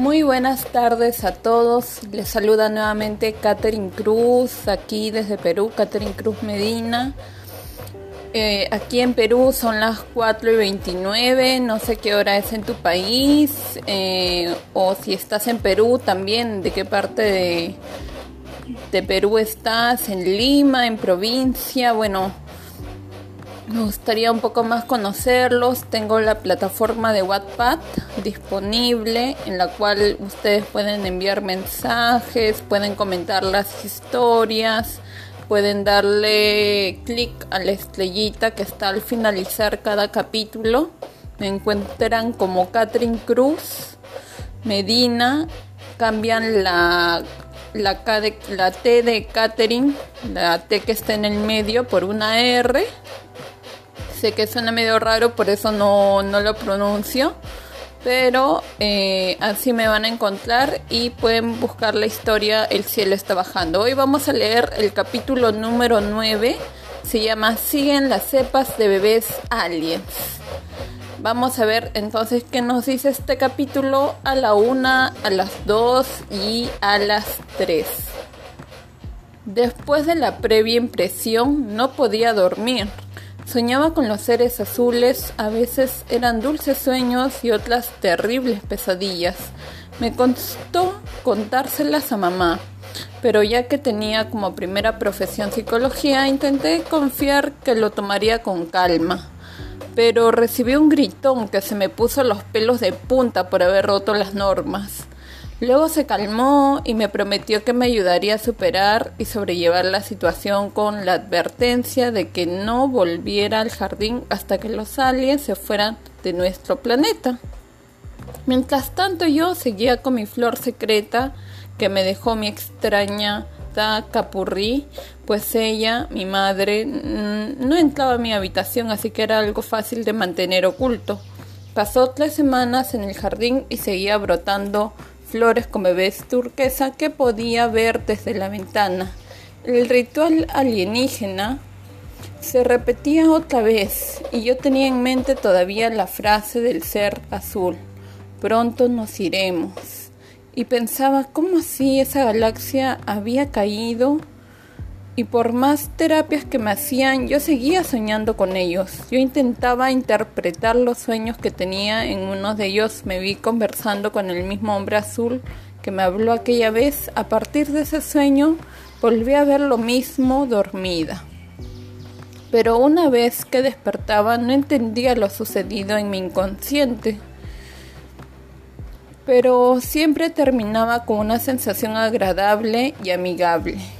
Muy buenas tardes a todos. Les saluda nuevamente Catherine Cruz, aquí desde Perú, Catherine Cruz Medina. Eh, aquí en Perú son las 4 y 29, no sé qué hora es en tu país, eh, o si estás en Perú también, de qué parte de, de Perú estás, en Lima, en provincia, bueno, me gustaría un poco más conocerlos. Tengo la plataforma de Wattpad disponible en la cual ustedes pueden enviar mensajes, pueden comentar las historias, pueden darle clic a la estrellita que está al finalizar cada capítulo. Me encuentran como Catherine Cruz Medina. Cambian la la, T de Catherine, la T que está en el medio, por una R Sé que suena medio raro, por eso no, lo pronuncio. Pero eh, así me van a encontrar y pueden buscar la historia El cielo está bajando. Hoy vamos a leer el capítulo número 9. Se llama Siguen las cepas de bebés aliens. Vamos a ver entonces qué nos dice este capítulo a la 1, a las 2 y a las 3. Después de la previa impresión no podía dormir. Soñaba con los seres azules, a veces eran dulces sueños y otras terribles pesadillas. Me costó contárselas a mamá, pero ya que tenía como primera profesión psicología, intenté confiar que lo tomaría con calma. Pero recibí un gritón que se me puso los pelos de punta por haber roto las normas. Luego se calmó y me prometió que me ayudaría a superar y sobrellevar la situación con la advertencia de que no volviera al jardín hasta que los aliens se fueran de nuestro planeta. Mientras tanto yo seguía con mi flor secreta que me dejó mi extraña Capurri, pues ella, mi madre, no entraba a mi habitación, así que era algo fácil de mantener oculto. Pasó tres semanas en el jardín y seguía brotando flores con bebés turquesa que podía ver desde la ventana. El ritual alienígena se repetía otra vez y yo tenía en mente todavía la frase del ser azul. Pronto nos iremos. Y pensaba cómo así esa galaxia había caído y por más terapias que me hacían, yo seguía soñando con ellos. Yo intentaba interpretar los sueños que tenía. En uno de ellos me vi conversando con el mismo hombre azul que me habló aquella vez. A partir de ese sueño, volví a ver lo mismo dormida. Pero una vez que despertaba, no entendía lo sucedido en mi inconsciente. Pero siempre terminaba con una sensación agradable y amigable.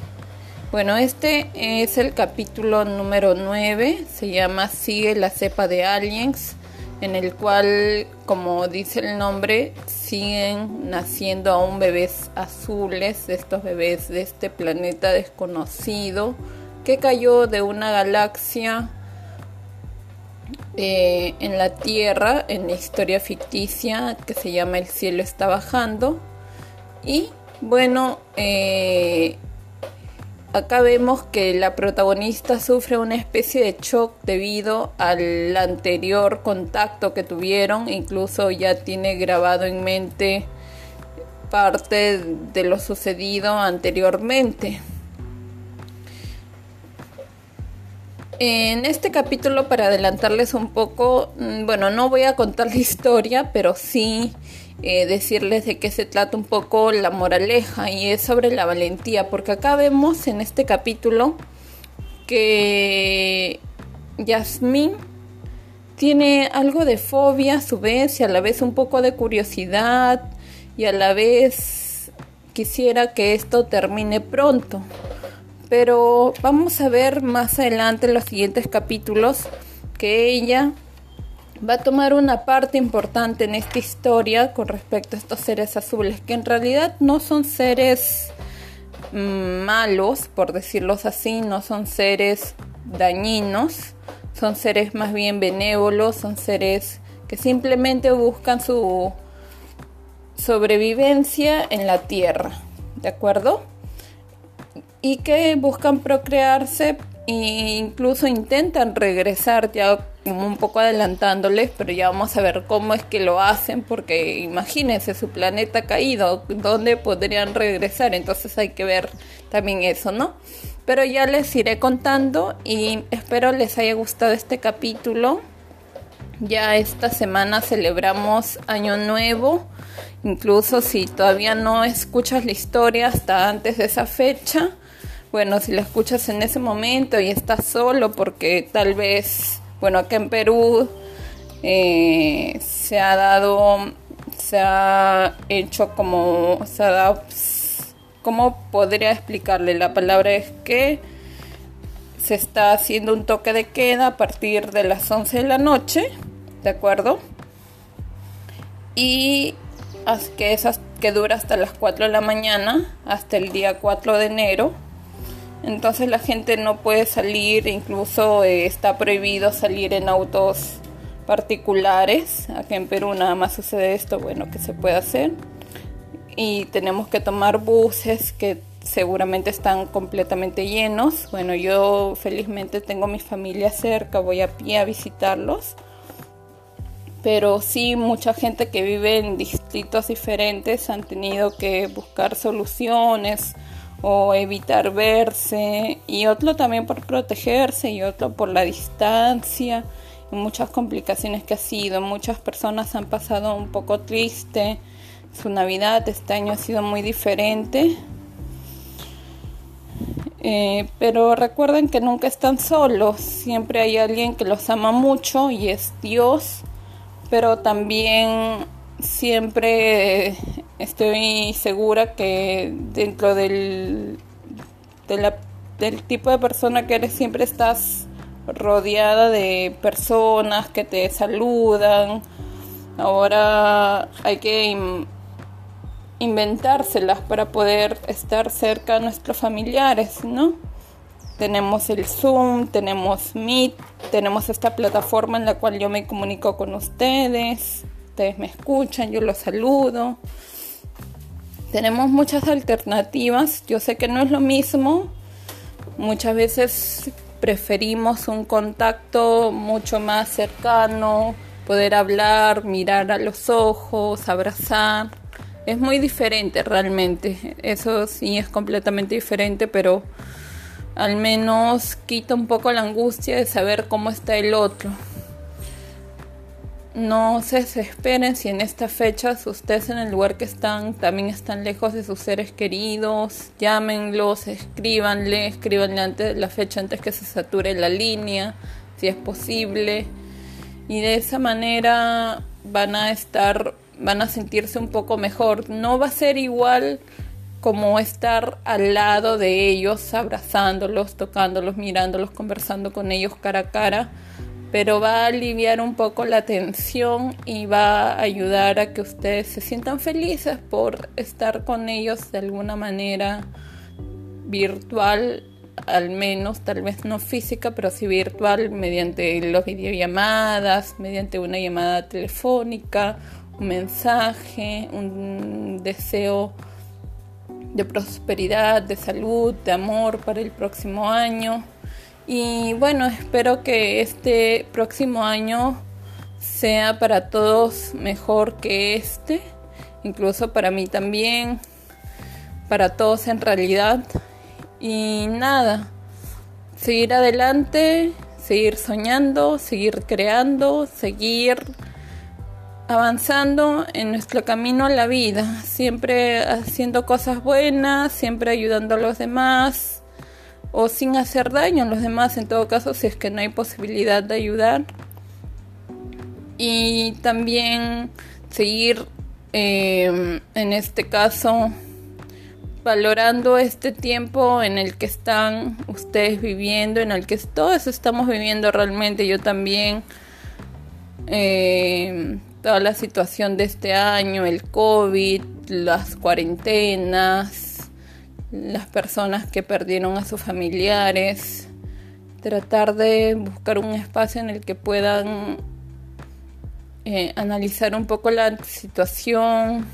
Bueno, este es el capítulo número 9, se llama Sigue la cepa de aliens, en el cual, como dice el nombre, siguen naciendo aún bebés azules, estos bebés de este planeta desconocido que cayó de una galaxia eh, en la Tierra, en la historia ficticia que se llama El cielo está bajando. Y bueno, eh, Acá vemos que la protagonista sufre una especie de shock debido al anterior contacto que tuvieron, incluso ya tiene grabado en mente parte de lo sucedido anteriormente. En este capítulo, para adelantarles un poco, mm, bueno, no voy a contar la historia, pero sí eh, decirles de qué se trata un poco la moraleja y es sobre la valentía, porque acá vemos en este capítulo que Yasmín tiene algo de fobia a su vez y a la vez un poco de curiosidad y a la vez quisiera que esto termine pronto. Pero vamos a ver más adelante en los siguientes capítulos que ella va a tomar una parte importante en esta historia con respecto a estos seres azules, que en realidad no son seres mm, malos, por decirlos así, no son seres dañinos, son seres más bien benévolos, son seres que simplemente buscan su sobrevivencia en la Tierra, ¿de acuerdo? Y que buscan procrearse e incluso intentan regresar ya como un poco adelantándoles, pero ya vamos a ver cómo es que lo hacen, porque imagínense su planeta caído, ¿dónde podrían regresar? Entonces hay que ver también eso, ¿no? Pero ya les iré contando y espero les haya gustado este capítulo. Ya esta semana celebramos Año Nuevo. Incluso si todavía no escuchas la historia hasta antes de esa fecha, bueno, si la escuchas en ese momento y estás solo porque tal vez, bueno, acá en Perú eh, se ha dado, se ha hecho como, se ha dado, ¿cómo podría explicarle? La palabra es que se está haciendo un toque de queda a partir de las 11 de la noche, ¿de acuerdo? Y que, esas, que dura hasta las 4 de la mañana, hasta el día 4 de enero entonces la gente no puede salir, incluso eh, está prohibido salir en autos particulares. Aquí en Perú nada más sucede esto, bueno, que se puede hacer. Y tenemos que tomar buses que seguramente están completamente llenos. Bueno, yo felizmente tengo mi familia cerca, voy a pie a visitarlos. Pero sí, mucha gente que vive en distritos diferentes han tenido que buscar soluciones o evitar verse y otro también por protegerse y otro por la distancia y muchas complicaciones que ha sido. Muchas personas han pasado un poco triste. Su Navidad este año ha sido muy diferente. Eh, pero recuerden que nunca están solos, siempre hay alguien que los ama mucho y es Dios, pero también siempre estoy segura que dentro del, del tipo de persona que eres siempre estás rodeada de personas que te saludan. Ahora hay que inventárselas para poder estar cerca a nuestros familiares, ¿no? Tenemos el Zoom, tenemos Meet, tenemos esta plataforma en la cual yo me comunico con ustedes ustedes me escuchan, yo los saludo. Tenemos muchas alternativas, yo sé que no es lo mismo, muchas veces preferimos un contacto mucho más cercano, poder hablar, mirar a los ojos, abrazar. Es muy diferente realmente, eso sí es completamente diferente, pero al menos quita un poco la angustia de saber cómo está el otro. No se desesperen si en estas fechas ustedes en el lugar que están también están lejos de sus seres queridos. Llámenlos, escríbanle, escríbanle antes de la fecha antes que se sature la línea, si es posible. Y de esa manera van a estar, van a sentirse un poco mejor. No va a ser igual como estar al lado de ellos, abrazándolos, tocándolos, mirándolos, conversando con ellos cara a cara pero va a aliviar un poco la tensión y va a ayudar a que ustedes se sientan felices por estar con ellos de alguna manera virtual, al menos, tal vez no física, pero sí virtual, mediante las videollamadas, mediante una llamada telefónica, un mensaje, un deseo de prosperidad, de salud, de amor para el próximo año. Y bueno, espero que este próximo año sea para todos mejor que este, incluso para mí también, para todos en realidad. Y nada, seguir adelante, seguir soñando, seguir creando, seguir avanzando en nuestro camino a la vida, siempre haciendo cosas buenas, siempre ayudando a los demás o sin hacer daño a los demás en todo caso si es que no hay posibilidad de ayudar. Y también seguir em, en este caso valorando este tiempo en el que están ustedes viviendo, en el que todos estamos viviendo realmente, yo también, em, toda la situación de este año, el COVID, las cuarentenas, las personas que perdieron a sus familiares, tratar de buscar un espacio en el que puedan eh, analizar un poco la situación,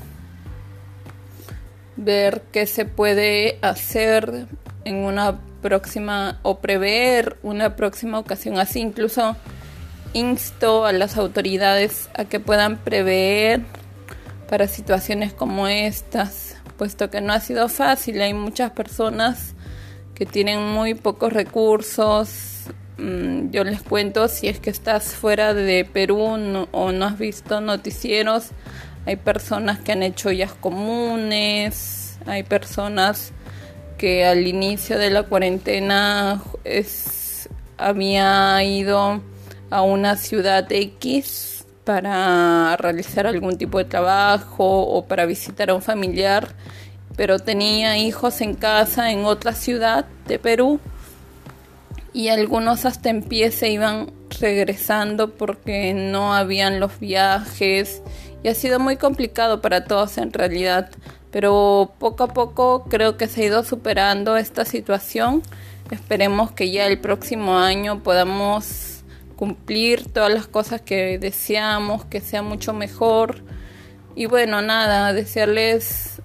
ver qué se puede hacer en una próxima o prever una próxima ocasión así. Incluso insto a las autoridades a que puedan prever para situaciones como estas, puesto que no ha sido fácil. Hay muchas personas que tienen muy pocos recursos. Mm, yo les cuento, si es que estás fuera de Perú o no has visto noticieros, hay personas que han hecho ollas comunes, hay personas que al inicio de la cuarentena había ido a una ciudad X para realizar algún tipo de trabajo o para visitar a un familiar, pero tenía hijos en casa en otra ciudad de Perú y algunos hasta en pie se iban regresando porque no habían los viajes y ha sido muy complicado para todos en realidad, pero poco a poco creo que se ha ido superando esta situación. Esperemos que ya el próximo año podamos cumplir todas las cosas que deseamos, que sea mucho mejor. Y bueno, nada, desearles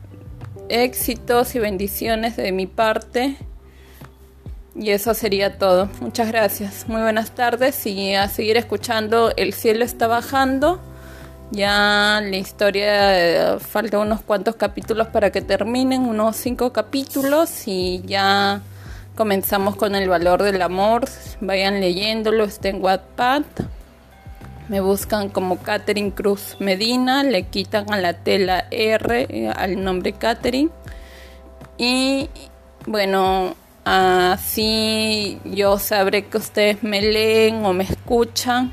éxitos y bendiciones de mi parte. Y eso sería todo. Muchas gracias. Muy buenas tardes y a seguir escuchando El cielo está bajando. Ya la historia eh, falta unos cuantos capítulos para que terminen, unos cinco capítulos y ya comenzamos con el valor del amor. Vayan leyéndolo, está en Wattpad. Me buscan como Catherine Cruz Medina, le quitan a la tela R eh, al nombre Catherine. Y bueno, así yo sabré que ustedes me leen o me escuchan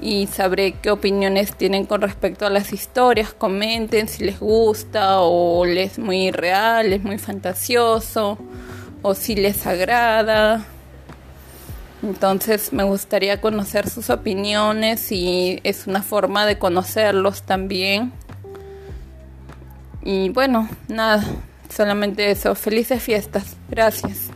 y sabré qué opiniones tienen con respecto a las historias. Comenten si les gusta o les es muy real, es muy fantasioso o si les agrada. Entonces me gustaría conocer sus opiniones y es una forma de conocerlos también. Y bueno, nada, solamente eso. Felices fiestas. Gracias.